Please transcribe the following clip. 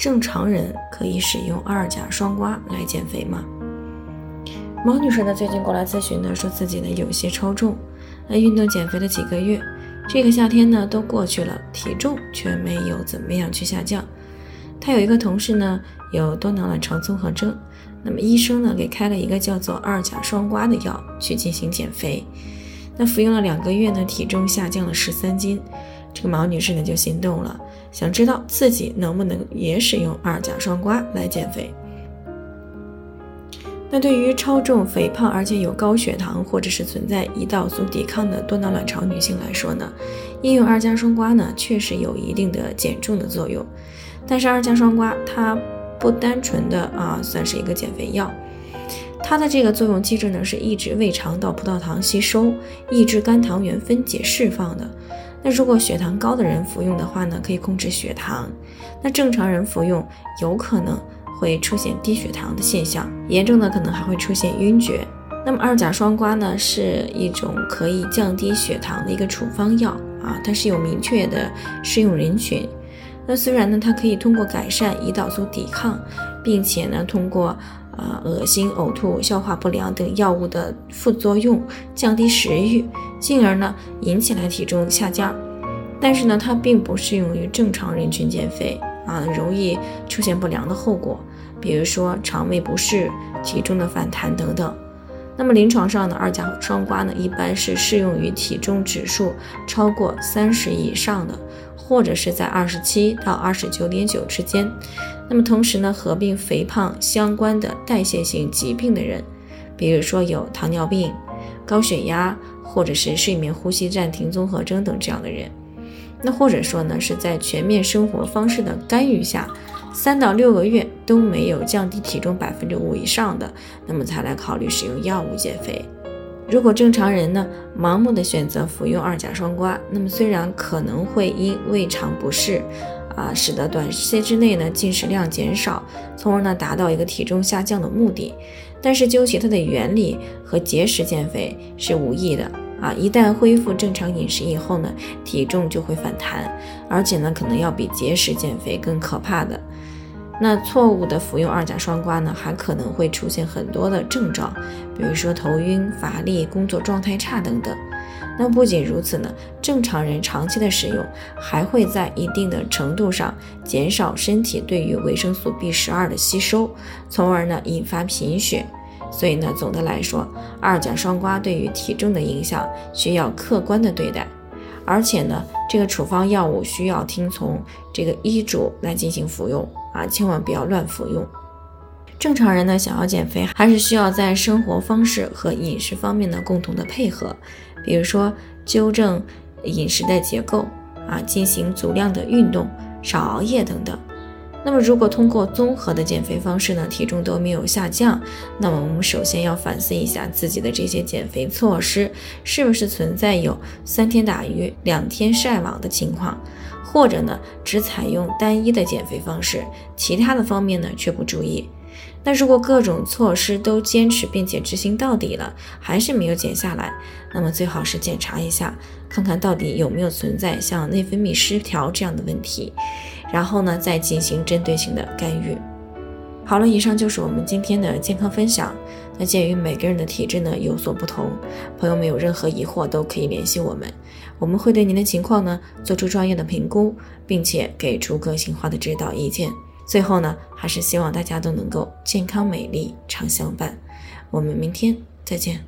正常人可以使用二甲双胍来减肥吗？毛女士呢最近过来咨询呢，说自己呢有些超重，那运动减肥了几个月，这个夏天呢都过去了，体重却没有怎么样去下降。她有一个同事呢有多囊卵巢综合征，那么医生呢给开了一个叫做二甲双胍的药去进行减肥，那服用了两个月呢，体重下降了十三斤。这个毛女士呢就心动了，想知道自己能不能也使用二甲双胍来减肥。那对于超重、肥胖，而且有高血糖或者是存在胰岛素抵抗的多囊卵巢女性来说呢，应用二甲双胍呢确实有一定的减重的作用。但是二甲双胍它不单纯的啊算是一个减肥药，它的这个作用机制呢是抑制胃肠道葡萄糖吸收，抑制肝糖原分解释放的。那如果血糖高的人服用的话呢，可以控制血糖；那正常人服用有可能会出现低血糖的现象，严重的可能还会出现晕厥。那么二甲双胍呢，是一种可以降低血糖的一个处方药啊，它是有明确的适用人群。那虽然呢，它可以通过改善胰岛素抵抗，并且呢，通过呃恶心、呕吐、消化不良等药物的副作用，降低食欲。进而呢，引起来体重下降，但是呢，它并不适用于正常人群减肥啊，容易出现不良的后果，比如说肠胃不适、体重的反弹等等。那么临床上呢，二甲双胍呢，一般是适用于体重指数超过三十以上的，或者是在二十七到二十九点九之间。那么同时呢，合并肥胖相关的代谢性疾病的人，比如说有糖尿病、高血压。或者是睡眠呼吸暂停综合征等这样的人，那或者说呢是在全面生活方式的干预下，三到六个月都没有降低体重百分之五以上的，那么才来考虑使用药物减肥。如果正常人呢盲目的选择服用二甲双胍，那么虽然可能会因胃肠不适啊，使得短时间之内呢进食量减少，从而呢达到一个体重下降的目的。但是究其它的原理和节食减肥是无异的啊！一旦恢复正常饮食以后呢，体重就会反弹，而且呢，可能要比节食减肥更可怕的。那错误的服用二甲双胍呢，还可能会出现很多的症状，比如说头晕、乏力、工作状态差等等。那不仅如此呢，正常人长期的使用还会在一定的程度上减少身体对于维生素 B 十二的吸收，从而呢引发贫血。所以呢，总的来说，二甲双胍对于体重的影响需要客观的对待，而且呢，这个处方药物需要听从这个医嘱来进行服用啊，千万不要乱服用。正常人呢，想要减肥，还是需要在生活方式和饮食方面呢共同的配合，比如说纠正饮食的结构啊，进行足量的运动，少熬夜等等。那么，如果通过综合的减肥方式呢，体重都没有下降，那么我们首先要反思一下自己的这些减肥措施是不是存在有三天打鱼两天晒网的情况，或者呢只采用单一的减肥方式，其他的方面呢却不注意。那如果各种措施都坚持并且执行到底了，还是没有减下来，那么最好是检查一下，看看到底有没有存在像内分泌失调这样的问题，然后呢再进行针对性的干预。好了，以上就是我们今天的健康分享。那鉴于每个人的体质呢有所不同，朋友们有任何疑惑都可以联系我们，我们会对您的情况呢做出专业的评估，并且给出个性化的指导意见。最后呢，还是希望大家都能够健康美丽常相伴。我们明天再见。